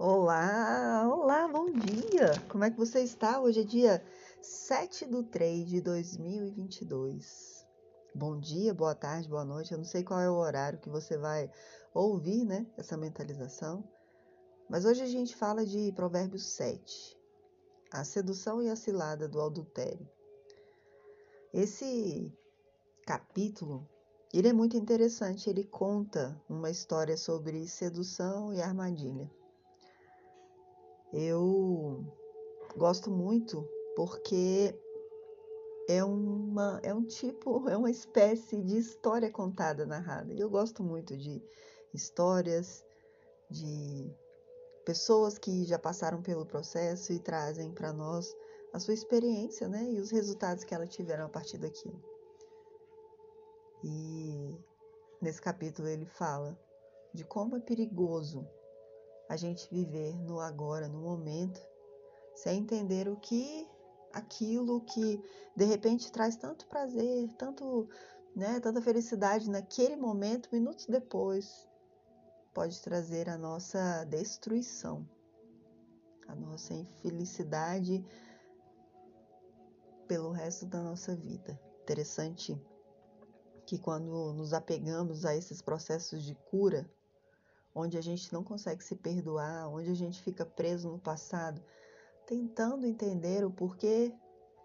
Olá, olá, bom dia! Como é que você está? Hoje é dia 7 de 3 de 2022. Bom dia, boa tarde, boa noite. Eu não sei qual é o horário que você vai ouvir, né? Essa mentalização. Mas hoje a gente fala de Provérbios 7, a sedução e a cilada do adultério. Esse capítulo, ele é muito interessante. Ele conta uma história sobre sedução e armadilha. Eu gosto muito porque é uma é um tipo, é uma espécie de história contada, narrada. E eu gosto muito de histórias de pessoas que já passaram pelo processo e trazem para nós a sua experiência, né, e os resultados que elas tiveram a partir daquilo. E nesse capítulo ele fala de como é perigoso a gente viver no agora, no momento, sem entender o que aquilo que de repente traz tanto prazer, tanto, né, tanta felicidade naquele momento, minutos depois, pode trazer a nossa destruição, a nossa infelicidade pelo resto da nossa vida. Interessante que quando nos apegamos a esses processos de cura, onde a gente não consegue se perdoar, onde a gente fica preso no passado, tentando entender o porquê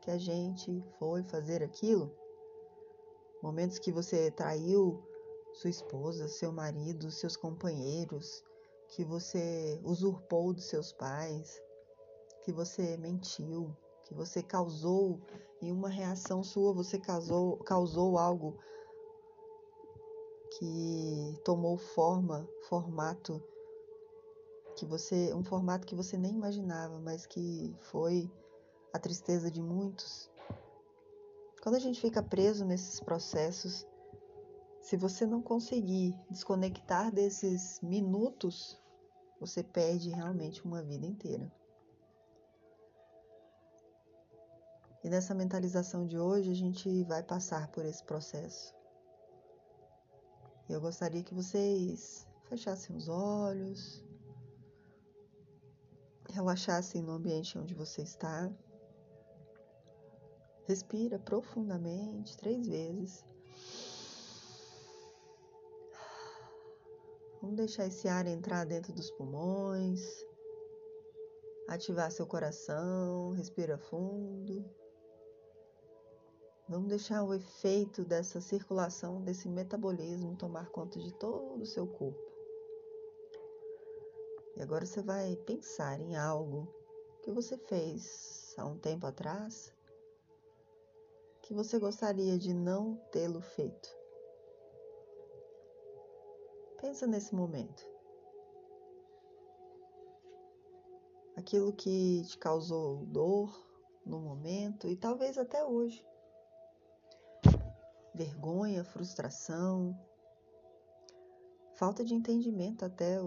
que a gente foi fazer aquilo. Momentos que você traiu sua esposa, seu marido, seus companheiros, que você usurpou dos seus pais, que você mentiu, que você causou em uma reação sua, você causou, causou algo que tomou forma, formato que você, um formato que você nem imaginava, mas que foi a tristeza de muitos. Quando a gente fica preso nesses processos, se você não conseguir desconectar desses minutos, você perde realmente uma vida inteira. E nessa mentalização de hoje, a gente vai passar por esse processo. Eu gostaria que vocês fechassem os olhos, relaxassem no ambiente onde você está. Respira profundamente três vezes. Vamos deixar esse ar entrar dentro dos pulmões, ativar seu coração, respira fundo. Vamos deixar o efeito dessa circulação, desse metabolismo tomar conta de todo o seu corpo. E agora você vai pensar em algo que você fez há um tempo atrás que você gostaria de não tê-lo feito. Pensa nesse momento. Aquilo que te causou dor no momento e talvez até hoje vergonha, frustração, falta de entendimento até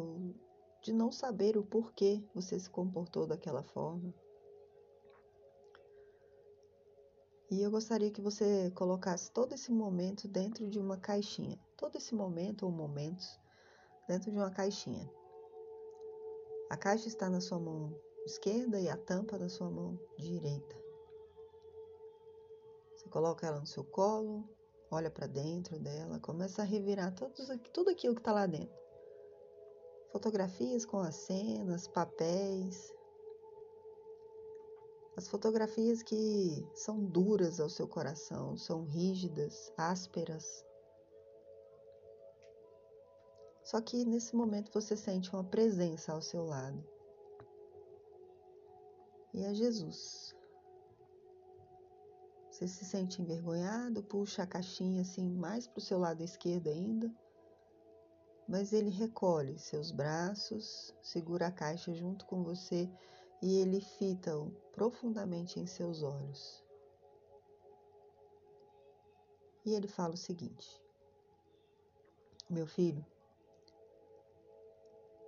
de não saber o porquê você se comportou daquela forma. E eu gostaria que você colocasse todo esse momento dentro de uma caixinha. Todo esse momento ou momentos dentro de uma caixinha. A caixa está na sua mão esquerda e a tampa na sua mão direita. Você coloca ela no seu colo, olha para dentro dela, começa a revirar todos, tudo aquilo que está lá dentro. Fotografias com as cenas, papéis. As fotografias que são duras ao seu coração, são rígidas, ásperas. Só que nesse momento você sente uma presença ao seu lado. E é Jesus. Você se sente envergonhado, puxa a caixinha assim mais para o seu lado esquerdo ainda, mas ele recolhe seus braços, segura a caixa junto com você e ele fita-o profundamente em seus olhos. E ele fala o seguinte: Meu filho,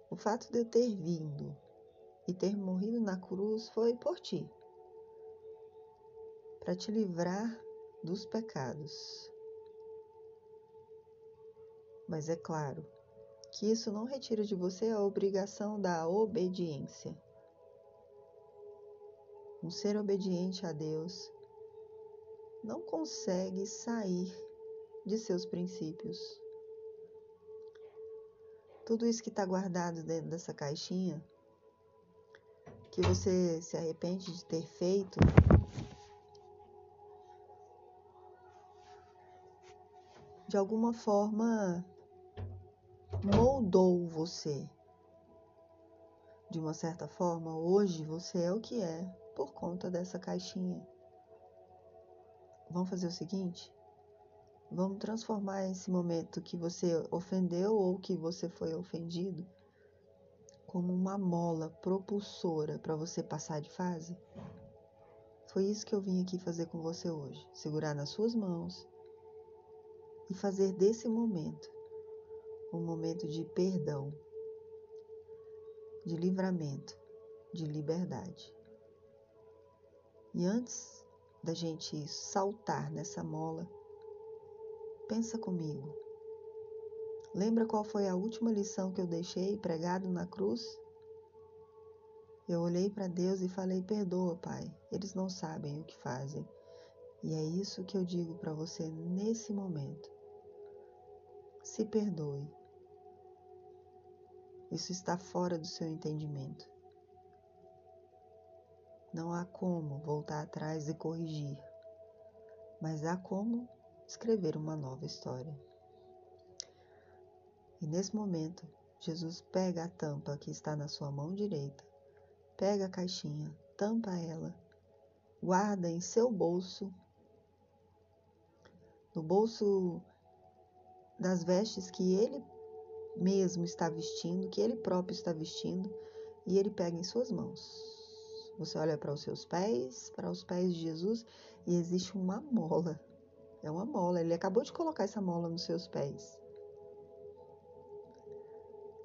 o fato de eu ter vindo e ter morrido na cruz foi por ti para te livrar dos pecados. Mas é claro, que isso não retira de você a obrigação da obediência. Um ser obediente a Deus não consegue sair de seus princípios. Tudo isso que está guardado dentro dessa caixinha, que você se arrepende de ter feito, de alguma forma moldou você. De uma certa forma, hoje você é o que é por conta dessa caixinha. Vamos fazer o seguinte? Vamos transformar esse momento que você ofendeu ou que você foi ofendido como uma mola propulsora para você passar de fase? Foi isso que eu vim aqui fazer com você hoje. Segurar nas suas mãos e fazer desse momento um momento de perdão, de livramento, de liberdade. E antes da gente saltar nessa mola, pensa comigo. Lembra qual foi a última lição que eu deixei pregado na cruz? Eu olhei para Deus e falei: Perdoa, Pai, eles não sabem o que fazem. E é isso que eu digo para você nesse momento. Se perdoe. Isso está fora do seu entendimento. Não há como voltar atrás e corrigir, mas há como escrever uma nova história. E nesse momento, Jesus pega a tampa que está na sua mão direita, pega a caixinha, tampa ela, guarda em seu bolso, no bolso das vestes que ele mesmo está vestindo, que ele próprio está vestindo, e ele pega em suas mãos. Você olha para os seus pés, para os pés de Jesus, e existe uma mola. É uma mola. Ele acabou de colocar essa mola nos seus pés.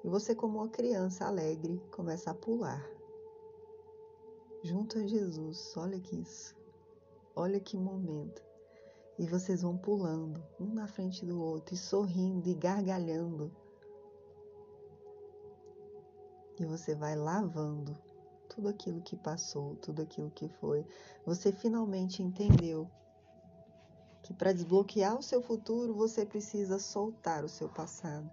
E você, como uma criança alegre, começa a pular. Junto a Jesus. Olha que isso. Olha que momento. E vocês vão pulando, um na frente do outro, e sorrindo e gargalhando. E você vai lavando tudo aquilo que passou, tudo aquilo que foi. Você finalmente entendeu que para desbloquear o seu futuro você precisa soltar o seu passado.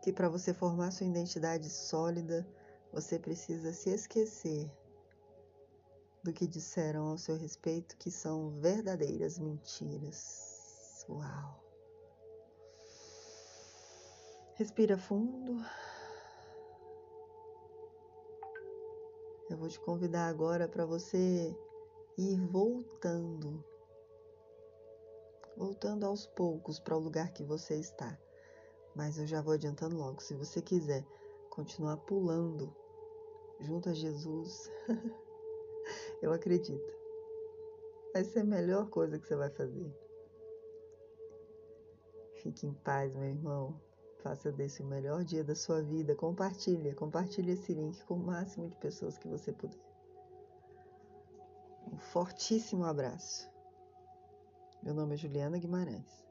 Que para você formar sua identidade sólida, você precisa se esquecer do que disseram ao seu respeito que são verdadeiras mentiras. Uau! Respira fundo. Eu vou te convidar agora para você ir voltando, voltando aos poucos para o lugar que você está. Mas eu já vou adiantando logo. Se você quiser continuar pulando junto a Jesus, Eu acredito. Vai ser a melhor coisa que você vai fazer. Fique em paz, meu irmão. Faça desse o melhor dia da sua vida. Compartilhe, compartilhe esse link com o máximo de pessoas que você puder. Um fortíssimo abraço. Meu nome é Juliana Guimarães.